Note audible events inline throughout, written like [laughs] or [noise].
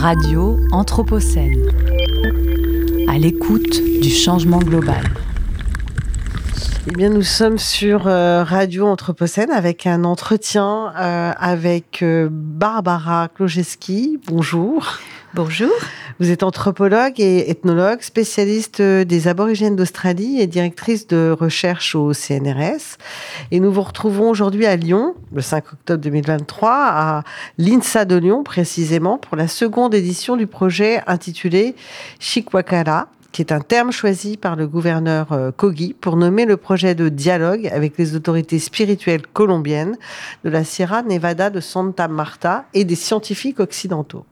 Radio Anthropocène. À l'écoute du changement global. Eh bien, nous sommes sur euh, Radio Anthropocène avec un entretien euh, avec euh, Barbara Klojeski. Bonjour. Bonjour. Vous êtes anthropologue et ethnologue, spécialiste des aborigènes d'Australie et directrice de recherche au CNRS. Et nous vous retrouvons aujourd'hui à Lyon, le 5 octobre 2023, à l'INSA de Lyon précisément, pour la seconde édition du projet intitulé Chikwakala, qui est un terme choisi par le gouverneur euh, Kogi pour nommer le projet de dialogue avec les autorités spirituelles colombiennes de la Sierra Nevada de Santa Marta et des scientifiques occidentaux.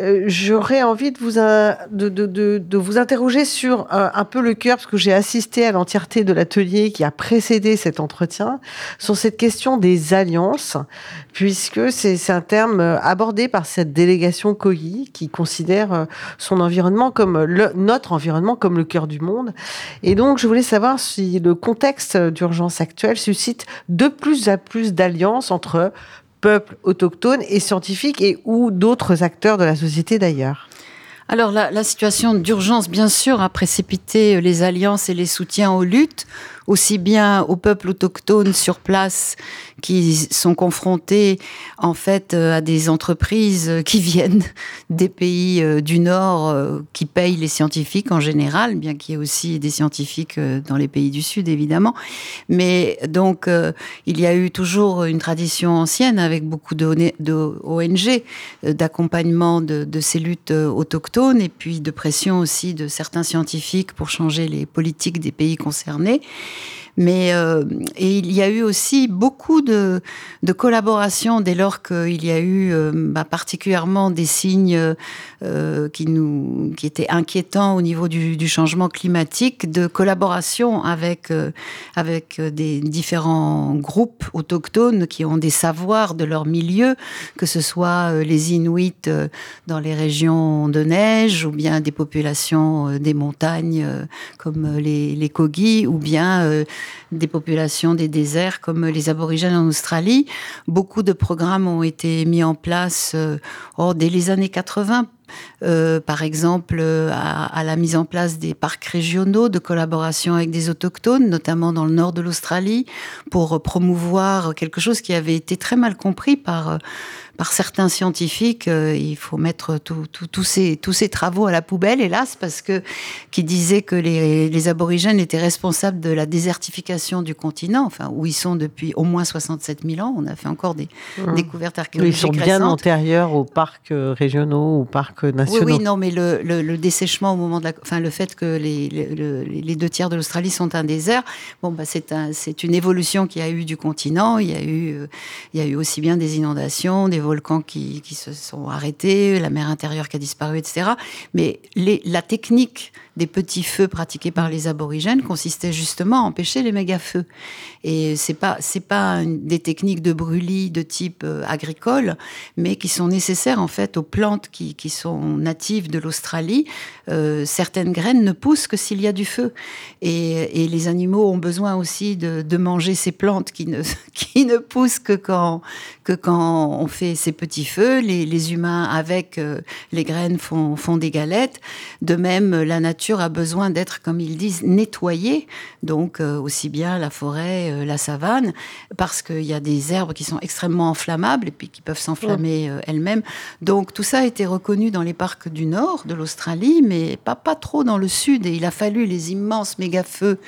Euh, j'aurais envie de vous, de, de, de, vous interroger sur euh, un peu le cœur, parce que j'ai assisté à l'entièreté de l'atelier qui a précédé cet entretien, sur cette question des alliances, puisque c'est un terme euh, abordé par cette délégation COI qui considère son environnement comme le, notre environnement comme le cœur du monde. Et donc, je voulais savoir si le contexte d'urgence actuelle suscite de plus en plus d'alliances entre peuples autochtones et scientifiques et ou d'autres acteurs de la société d'ailleurs. Alors la, la situation d'urgence, bien sûr, a précipité les alliances et les soutiens aux luttes aussi bien aux peuples autochtones sur place qui sont confrontés en fait euh, à des entreprises qui [laughs] viennent des pays euh, du Nord euh, qui payent les scientifiques en général, bien qu'il y ait aussi des scientifiques dans les pays du Sud évidemment. Mais donc il y a eu toujours une tradition ancienne avec beaucoup d'ONG d'accompagnement de, de ces luttes autochtones et puis de pression aussi de certains scientifiques pour changer les politiques des pays concernés. Mais euh, et il y a eu aussi beaucoup de, de collaboration dès lors qu'il y a eu euh, bah, particulièrement des signes euh, qui nous qui étaient inquiétants au niveau du, du changement climatique, de collaboration avec euh, avec des différents groupes autochtones qui ont des savoirs de leur milieu, que ce soit euh, les Inuits dans les régions de neige ou bien des populations des montagnes comme les, les Kogi ou bien des populations des déserts comme les aborigènes en Australie. Beaucoup de programmes ont été mis en place euh, dès les années 80 euh, par exemple euh, à, à, la mise en place des parcs régionaux de collaboration avec des autochtones, notamment dans le nord de l'Australie, pour promouvoir quelque chose qui avait été très mal compris par euh, par certains scientifiques, euh, il faut mettre tous ces, tous ces travaux à la poubelle, hélas, parce que qui disaient que les, les, aborigènes étaient responsables de la désertification du continent, enfin où ils sont depuis au moins 67 000 ans. On a fait encore des mmh. découvertes archéologiques. Ils sont bien récentes. antérieurs aux parcs régionaux, aux parcs nationaux. Oui, oui, non, mais le, le, le, dessèchement au moment de la, enfin le fait que les, les, les deux tiers de l'Australie sont un désert, bon bah c'est un, c'est une évolution qui a eu du continent. Il y a eu, euh, il y a eu aussi bien des inondations, des volcans qui, qui, se sont arrêtés, la mer intérieure qui a disparu, etc. Mais la technique des petits feux pratiqués par les aborigènes consistait justement à empêcher les méga-feux. Et c'est pas c'est pas des techniques de brûlis de type euh, agricole, mais qui sont nécessaires en fait aux plantes qui, qui sont natives de l'Australie. Euh, certaines graines ne poussent que s'il y a du feu. Et, et, les animaux ont besoin aussi de, de manger ces plantes qui ne [laughs] qui ne poussent que quand que quand on fait ces petits feux. Les, les humains avec euh, les graines font font des galettes. De même, la nature a besoin d'être, comme ils disent, nettoyée, donc euh, aussi bien la forêt, euh, la savane, parce qu'il y a des herbes qui sont extrêmement inflammables et puis qui peuvent s'enflammer elles-mêmes. Donc tout ça a été reconnu dans les parcs du nord de l'Australie, mais pas, pas trop dans le sud. Et il a fallu les immenses méga-feux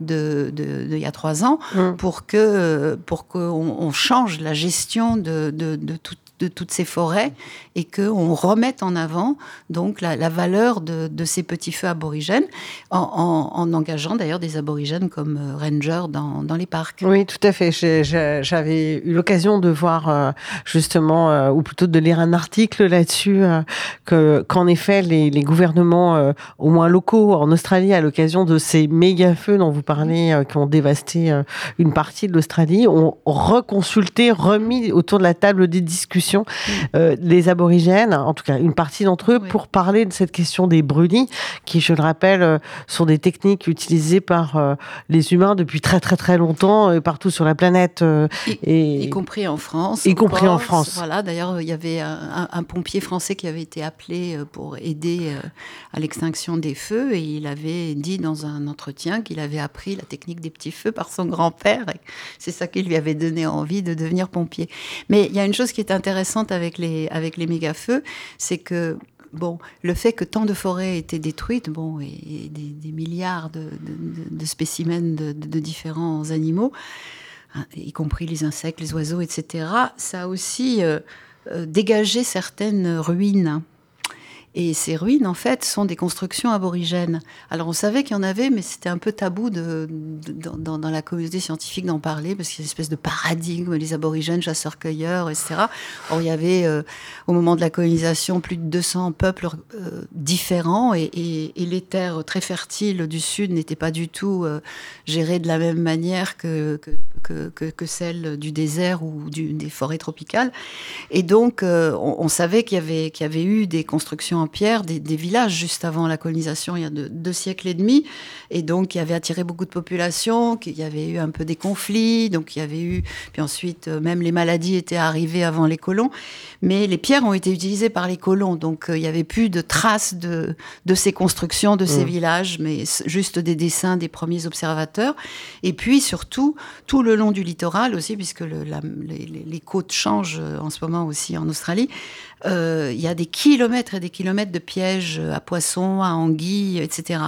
de, de, de, il y a trois ans mmh. pour que pour qu'on on change la gestion de, de, de toute de toutes ces forêts et qu'on remette en avant donc la, valeur de, ces petits feux aborigènes en, en, en engageant d'ailleurs des aborigènes comme euh, rangers dans, les parcs. Oui, tout à fait. J'avais eu l'occasion de voir euh, justement, euh, ou plutôt de lire un article là-dessus, que qu'en effet les gouvernements, au moins locaux en Australie, à l'occasion de ces méga feux dont vous parlez, qui ont dévasté une partie de l'Australie, ont reconsulté, remis autour de la table des discussions discussion euh, les aborigènes, en tout cas une partie d'entre eux, pour parler de cette question des brûlis, qui, je le rappelle, euh, sont des techniques utilisées par euh, les humains depuis très très très longtemps partout sur la planète. Y, et, y compris en France. Y compris en France. Voilà, d'ailleurs, il y avait un, un, pompier français qui avait été appelé pour aider à l'extinction des feux et il avait dit dans un entretien qu'il avait appris la technique des petits feux par son grand-père. C'est ça qui lui avait donné envie de devenir pompier. Mais il y a une chose qui est intéressante avec les, avec les méga-feux, c'est que bon, le fait que tant de forêts aient été détruites, bon, et, des, milliards de, spécimens de, différents animaux, hein, y compris les insectes, les oiseaux, etc., ça a aussi euh, euh, dégagé certaines ruines et ces ruines, en fait, sont des constructions aborigènes. Alors on savait qu'il y en avait, mais c'était un peu tabou dans, la communauté scientifique d'en parler, parce qu'il y a une espèce de paradigme, les aborigènes, chasseurs-cueilleurs, etc. Or, il y avait, euh, au moment de la colonisation, plus de 200 peuples euh, différents, et, les terres très fertiles du Sud n'étaient pas du tout euh, gérées de la même manière que, que, celles du désert ou des forêts tropicales. Et donc, on, savait qu'il y, avait, y avait eu des constructions pierre des, villages juste avant la colonisation, il y a deux, siècles et demi, et donc il y avait attiré beaucoup de population, qu'il y avait eu un peu des conflits, donc il y avait eu, puis ensuite euh, même les maladies étaient arrivées avant les colons, mais les pierres ont été utilisées par les colons, donc euh, il n'y avait plus de traces de, de ces constructions, de ces mmh. villages, mais juste des dessins des premiers observateurs, et puis surtout tout le long du littoral aussi, puisque le, les, les, côtes changent euh, en ce moment aussi en Australie, euh, il y a des kilomètres et des kilomètres de pièges à poissons, à anguilles, etc.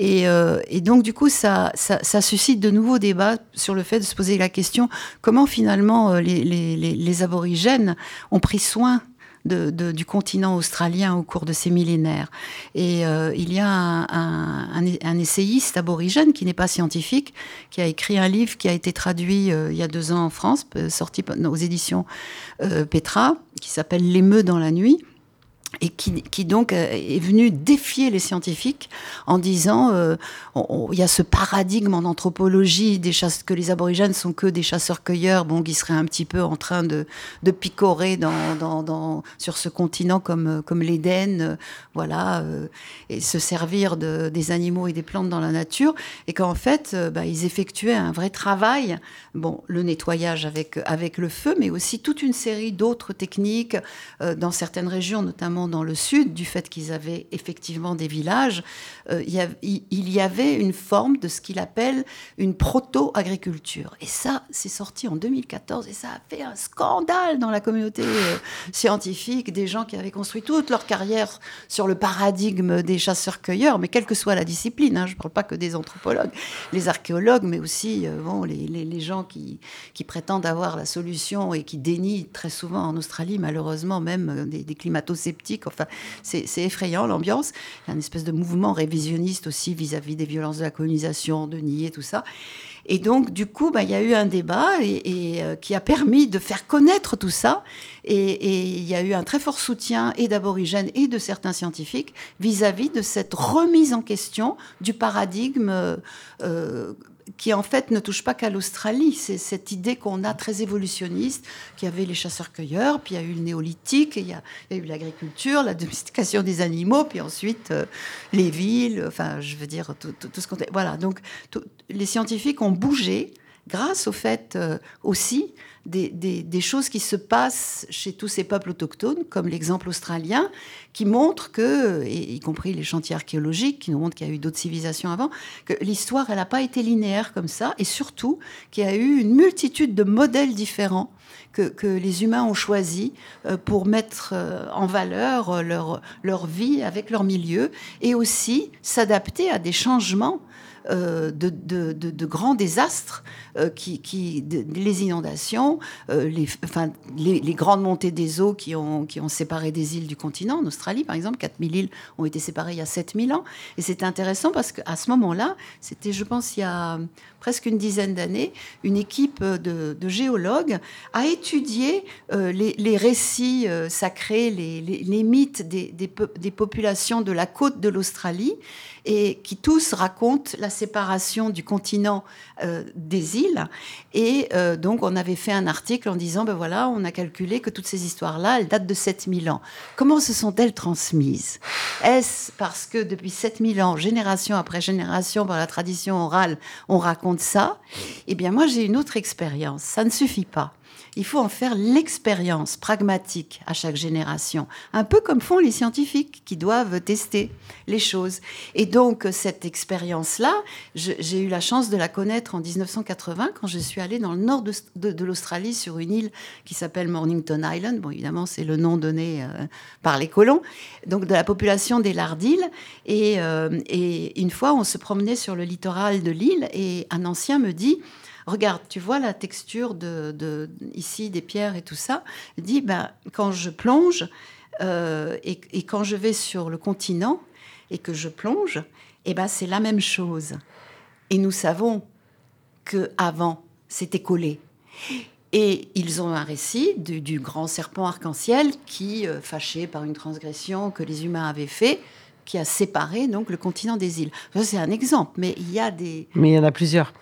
Euh, et, donc, du coup, ça, ça, suscite de nouveaux débats sur le fait de se poser la question comment finalement euh, les, les aborigènes ont pris soin du continent australien au cours de ces millénaires. Et euh, il y a un, essayiste aborigène qui n'est pas scientifique, qui a écrit un livre qui a été traduit euh, il y a deux ans en France, euh, sorti aux éditions Petra, qui s'appelle L'émeu dans la nuit et qui, donc euh, est venu défier les scientifiques en disant euh, il y a ce paradigme en anthropologie des chasse, que les aborigènes sont que des chasseurs-cueilleurs, bon, qui seraient un petit peu en train de, de picorer dans, dans, dans, sur ce continent comme, comme l'Éden, euh, voilà, et se servir de, des animaux et des plantes dans la nature, et qu'en fait, bah, ils effectuaient un vrai travail, bon, le nettoyage avec, avec le feu, mais aussi toute une série d'autres techniques dans certaines régions, notamment dans le sud, du fait qu'ils avaient effectivement des villages, euh, il, y avait une forme de ce qu'il appelle une proto-agriculture. Et ça, c'est sorti en 2014 et ça a fait un scandale dans la communauté euh, scientifique, des gens qui avaient construit toute leur carrière sur le paradigme des chasseurs-cueilleurs, mais quelle que soit la discipline, hein, je ne parle pas que des anthropologues, les archéologues, mais aussi euh, bon, les, gens qui, qui, prétendent avoir la solution et qui dénient très souvent en Australie, malheureusement, même des, des climato-sceptiques Enfin, c'est effrayant l'ambiance. Il y a une espèce de mouvement révisionniste aussi vis-à-vis des violences de la colonisation, de nier tout ça. Et donc, du coup, bah, il y a eu un débat euh, qui a permis de faire connaître tout ça. Et, il y a eu un très fort soutien et d'aborigènes et de certains scientifiques vis-à-vis de cette remise en question du paradigme euh, qui en fait ne touche pas qu'à l'Australie. C'est cette idée qu'on a très évolutionniste, qu'il y avait les chasseurs-cueilleurs, puis il y a eu le néolithique, il y a, eu l'agriculture, la domestication des animaux, puis ensuite euh, les villes, enfin je veux dire tout, ce qu'on... Voilà, donc les scientifiques ont bougé grâce au fait euh, aussi des, choses qui se passent chez tous ces peuples autochtones, comme l'exemple australien, qui montre que, y compris les chantiers archéologiques, qui nous montrent qu'il y a eu d'autres civilisations avant, que l'histoire, elle n'a pas été linéaire comme ça, et surtout qu'il y a eu une multitude de modèles différents que, les humains ont choisis euh, pour mettre euh, en valeur leur, leur vie avec leur milieu, et aussi s'adapter à des changements euh, de, grands désastres, euh, qui, les inondations, euh, les, grandes montées des eaux qui ont, séparé des îles du continent. En Australie, par exemple, 4000 îles ont été séparées il y a 7000 ans. Et c'était intéressant parce qu'à ce moment-là, c'était, je pense, il y a presque une dizaine d'années, une équipe de, géologues a étudié les, récits sacrés, les, mythes des populations de la côte de l'Australie et qui tous racontent la séparation du continent euh, des îles. Et euh, donc, on avait fait un article en disant, ben voilà, on a calculé que toutes ces histoires-là, elles datent de 7000 ans. Comment se sont-elles transmises? Est-ce parce que depuis 7000 ans, génération après génération, par la tradition orale, on raconte ça? Eh bien, moi, j'ai une autre expérience. Ça ne suffit pas il faut en faire l'expérience pragmatique à chaque génération, un peu comme font les scientifiques qui doivent tester les choses. Et donc cette expérience-là, j'ai eu la chance de la connaître en 1980 quand je suis allée dans le nord de, l'Australie sur une île qui s'appelle Mornington Island. Bon, évidemment, c'est le nom donné euh, par les colons, donc de la population des Lardiles. Et, euh, et une fois, on se promenait sur le littoral de l'île et un ancien me dit regarde, tu vois la texture de, ici des pierres et tout ça. Il dit, ben, quand je plonge euh, et, quand je vais sur le continent et que je plonge, eh ben, c'est la même chose. Et nous savons que avant c'était collé. Et ils ont un récit du, grand serpent arc-en-ciel qui, euh, fâché par une transgression que les humains avaient fait, qui a séparé donc le continent des îles. c'est un exemple, mais il y a des. Mais il y en a plusieurs.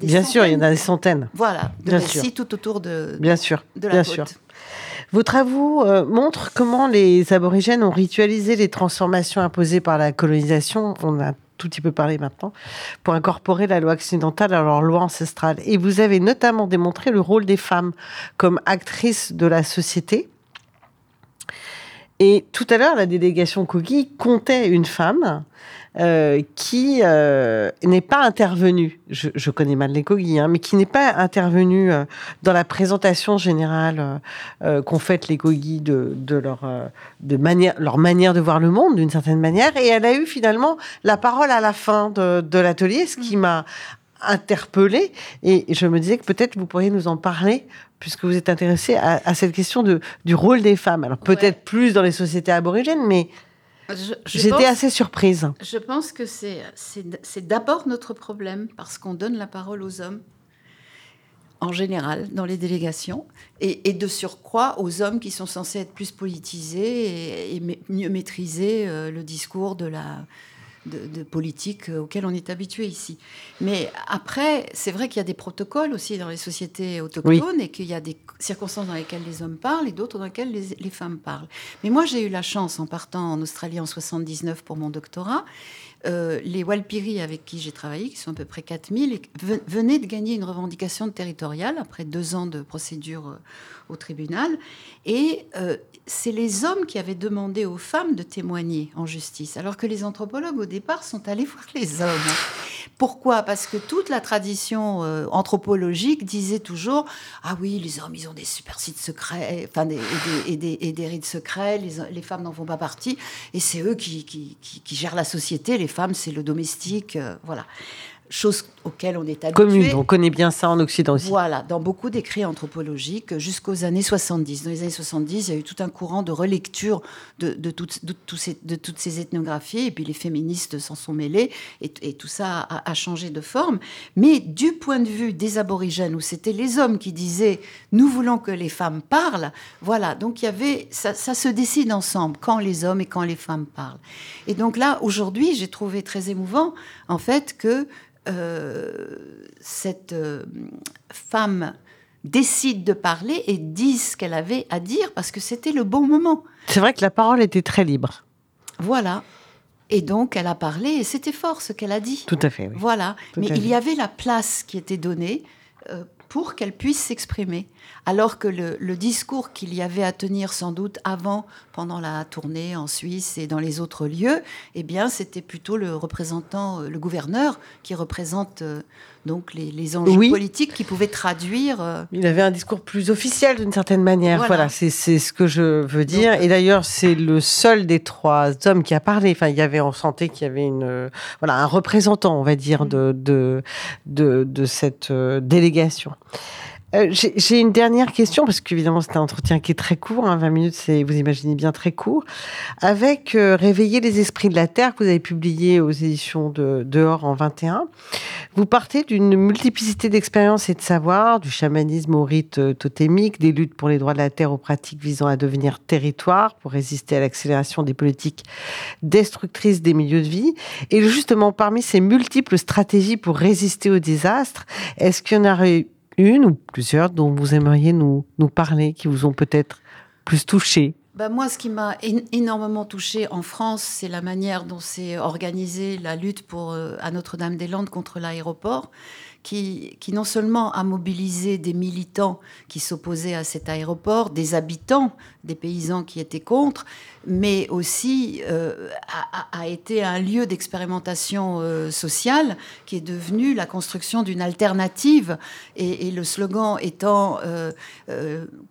Bien sûr, il y en a des centaines. Voilà, de bien sûr. tout autour de, bien sûr, de la bien Sûr. Vos travaux euh, montrent comment les aborigènes ont ritualisé les transformations imposées par la colonisation. On a tout petit peu parlé maintenant, pour incorporer la loi occidentale à leur loi ancestrale. Et vous avez notamment démontré le rôle des femmes comme actrices de la société et tout à l'heure, la délégation Kogi comptait une femme euh, qui euh, n'est pas intervenue. Je, connais mal les Kogi, hein, mais qui n'est pas intervenue euh, dans la présentation générale qu'ont faite les Kogi de, leur, de manière, leur manière de voir le monde, d'une certaine manière. Et elle a eu finalement la parole à la fin de l'atelier, ce qui m'a interpellée. Et je me disais que peut-être vous pourriez nous en parler puisque vous êtes intéressé à, cette question de, du rôle des femmes. Alors peut-être plus dans les sociétés aborigènes, mais j'étais assez surprise. Je pense que c'est d'abord notre problème, parce qu'on donne la parole aux hommes en général dans les délégations, et, de surcroît aux hommes qui sont censés être plus politisés et, mieux maîtriser euh, le discours de la, de, politique auquel on est habitué ici. Mais après, c'est vrai qu'il y a des protocoles aussi dans les sociétés autochtones et qu'il y a des circonstances dans lesquelles les hommes parlent et d'autres dans lesquelles les, les femmes parlent. Mais moi, j'ai eu la chance, en partant en Australie en 79 pour mon doctorat, euh, les Walpiri avec qui j'ai travaillé, qui sont à peu près 4000, venaient de gagner une revendication territoriale après deux ans de procédure euh, au tribunal. Et euh, c'est les hommes qui avaient demandé aux femmes de témoigner en justice, alors que les anthropologues au départ sont allés [laughs] voir les hommes. Pourquoi? Parce que toute la tradition anthropologique disait toujours Ah oui, les hommes, ils ont des super sites secrets, enfin, et, des, et, des, rites secrets, les, les femmes n'en font pas partie, et c'est eux qui, qui, qui, gèrent la société, les femmes, c'est le domestique, euh, voilà chose auxquelles on est habitué. Commune, on connaît bien ça en Occident aussi. Voilà, dans beaucoup d'écrits anthropologiques jusqu'aux années 70. Dans les années 70, il y a eu tout un courant de relecture de, de, toutes, de, ces, de toutes ces ethnographies, et puis les féministes s'en sont mêlés, et, tout ça a, changé de forme. Mais du point de vue des aborigènes, où c'était les hommes qui disaient « nous voulons que les femmes parlent », voilà, donc il y avait, ça, ça se décide ensemble, quand les hommes et quand les femmes parlent. Et donc là, aujourd'hui, j'ai trouvé très émouvant, en fait, que cette euh, femme décide de parler et dit ce qu'elle avait à dire parce que c'était le bon moment. C'est vrai que la parole était très libre. Voilà. Et donc, elle a parlé et c'était fort ce qu'elle a dit. Tout à fait. Oui. Voilà. Mais il y avait la place qui était donnée euh, pour qu'elle puisse s'exprimer. Alors que le, discours qu'il y avait à tenir sans doute avant, pendant la tournée en Suisse et dans les autres lieux, eh bien, c'était plutôt le représentant, euh, le gouverneur, qui représente euh, donc les, enjeux politiques, qui pouvait traduire. Euh, Il avait un discours plus officiel d'une certaine manière. Voilà, c'est ce que je veux dire. et d'ailleurs, c'est le seul des trois hommes qui a parlé. Enfin, il y avait, en santé qu'il y avait une, voilà, un représentant, on va dire, mm. de, de, de, de cette délégation. Euh, j'ai une dernière question, parce qu'évidemment, c'est un entretien qui est très court, 20 hein, minutes, c'est, vous imaginez bien, très court. Avec euh, Réveiller les esprits de la Terre, que vous avez publié aux éditions de Dehors en 21, vous partez d'une multiplicité d'expériences et de savoirs, du chamanisme au rite euh, totémique, des luttes pour les droits de la Terre aux pratiques visant à devenir territoire pour résister à l'accélération des politiques destructrices des milieux de vie. Et justement, parmi ces multiples stratégies pour résister au désastre, est-ce qu'il y en aurait une ou plusieurs dont vous aimeriez nous, nous parler, qui vous ont peut-être plus touché? Bah moi, ce qui m'a énormément touché en France, c'est la manière dont s'est organisée la lutte pour, euh, à Notre-Dame-des-Landes contre l'aéroport qui, non seulement a mobilisé des militants qui s'opposaient à cet aéroport, des habitants, des paysans qui étaient contre, mais aussi euh, a, été un lieu d'expérimentation euh, sociale qui est devenu la construction d'une alternative. Et, le slogan étant euh,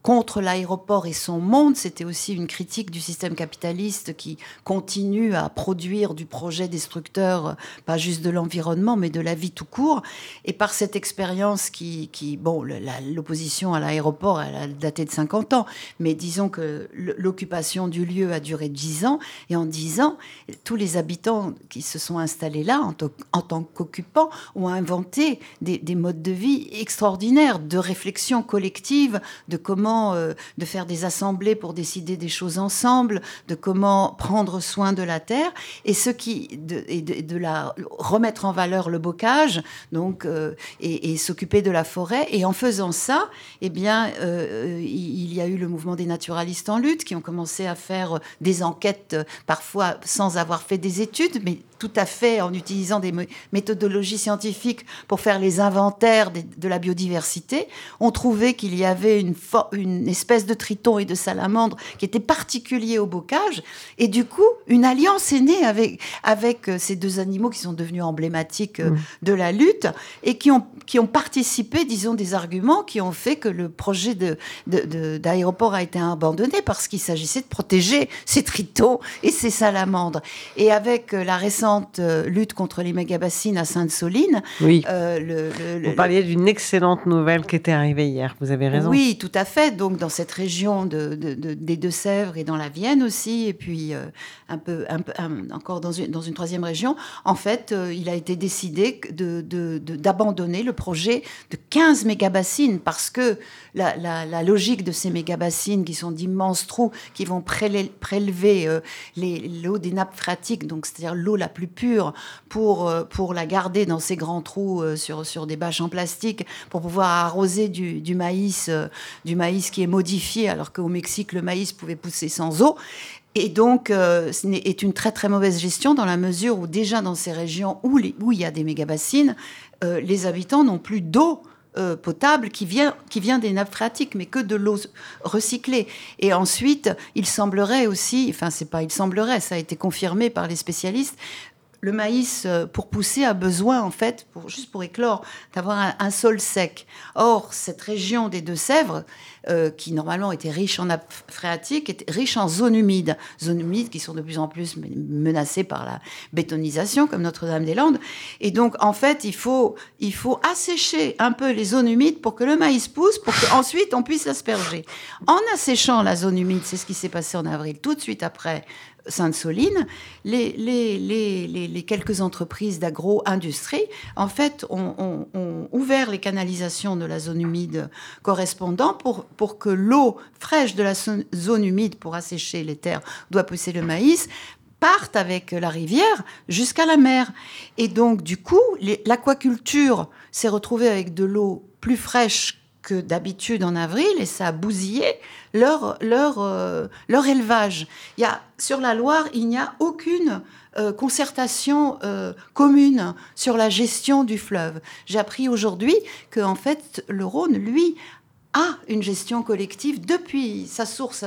contre l'aéroport et son monde, c'était aussi une critique du système capitaliste qui continue à produire du projet destructeur, pas juste de l'environnement, mais de la vie tout court. Et par cette expérience qui, qui bon, l'opposition à l'aéroport, elle a daté de 50 ans, mais disons que l'occupation du lieu a duré 10 ans, et en 10 ans, tous les habitants qui se sont installés là en, en tant qu'occupants ont inventé des, des, modes de vie extraordinaires, de réflexion collective, de comment euh, de faire des assemblées pour décider des choses ensemble, de comment prendre soin de la terre, et ce qui de, de, la remettre en valeur le bocage, donc euh, et, s'occuper de la forêt. Et en faisant ça, eh bien, euh, il y a eu le mouvement des naturalistes en lutte qui ont commencé à faire des enquêtes, parfois sans avoir fait des études, mais tout à fait en utilisant des méthodologies scientifiques pour faire les inventaires de, la biodiversité, ont trouvé qu'il y avait une, une espèce de triton et de salamandre qui était particulier au bocage. Et du coup, une alliance est née avec, avec euh, ces deux animaux qui sont devenus emblématiques euh, mmh. de la lutte et qui ont, qui ont participé, disons, des arguments qui ont fait que le projet d'aéroport de, a été abandonné parce qu'il s'agissait de protéger ces tritons et ces salamandres. Et avec euh, la récente euh, lutte contre les mégabassines à Sainte-Soline, oui. Euh, le, vous parliez d'une excellente nouvelle qui était arrivée hier. Vous avez raison. Oui, tout à fait. Donc dans cette région de, des Deux-Sèvres et dans la Vienne aussi, et puis un peu, un peu encore dans une, dans une troisième région, en fait, il a été décidé d'abandonner le projet de 15 mégabassines parce que la, la logique de ces mégabassines qui sont d'immenses trous qui vont prélever euh, l'eau des nappes phréatiques, donc c'est-à-dire l'eau la plus pure, pour, euh, pour la garder dans ces grands trous euh, sur, sur des bâches en plastique, pour pouvoir arroser du, du maïs, du maïs qui est modifié, alors qu'au Mexique, le maïs pouvait pousser sans eau. Et donc, ce est une très très mauvaise gestion dans la mesure où déjà dans ces régions où, les, où il y a des mégabassines, les habitants n'ont plus d'eau euh, potable qui vient, qui vient des nappes phréatiques, mais que de l'eau recyclée. Et ensuite, il semblerait aussi, enfin c'est pas il semblerait, ça a été confirmé par les spécialistes, le maïs, euh, pour pousser, a besoin, en fait, pour, juste pour éclore, d'avoir un, sol sec. Or, cette région des Deux-Sèvres, euh, qui normalement était riche en nappes phréatiques, est riche en zones humides. Zones humides qui sont de plus en plus menacées par la bétonisation, comme Notre-Dame-des-Landes. Et donc, en fait, il faut, il faut assécher un peu les zones humides pour que le maïs pousse, pour qu'ensuite on puisse l'asperger. En asséchant la zone humide, c'est ce qui s'est passé en avril, tout de suite après Sainte-Soline, les, quelques entreprises d'agro-industrie, en fait, ont, ouvert les canalisations de la zone humide correspondant pour, pour que l'eau fraîche de la zone humide pour assécher les terres doit pousser le maïs parte avec la rivière jusqu'à la mer. Et donc, du coup, l'aquaculture s'est retrouvée avec de l'eau plus fraîche que d'habitude en avril et ça a bousillé leur, leur, euh, leur élevage. Il y a, sur la Loire, il n'y a aucune euh, concertation euh, commune sur la gestion du fleuve. J'ai appris aujourd'hui que en fait, le Rhône, lui, a une gestion collective depuis sa source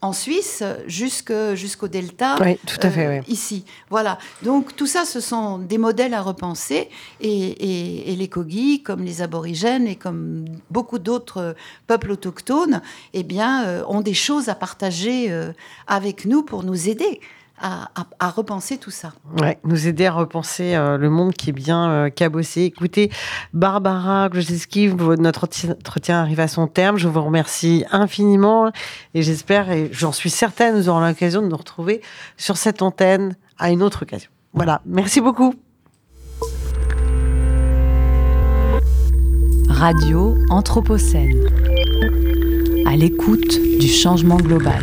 en Suisse jusqu'au delta tout à fait, euh, ici. Voilà. Donc tout ça, ce sont des modèles à repenser et, les Kogi, comme les aborigènes et comme beaucoup d'autres peuples autochtones, eh bien, euh, ont des choses à partager euh, avec nous pour nous aider à, repenser tout ça. Ouais, nous aider à repenser euh, le monde qui est bien euh, cabossé. Écoutez, Barbara Glojeski, notre entretien arrive à son terme. Je vous remercie infiniment et j'espère, et j'en suis certaine, nous aurons l'occasion de nous retrouver sur cette antenne à une autre occasion. Voilà, merci beaucoup. Radio Anthropocène, à l'écoute du changement global.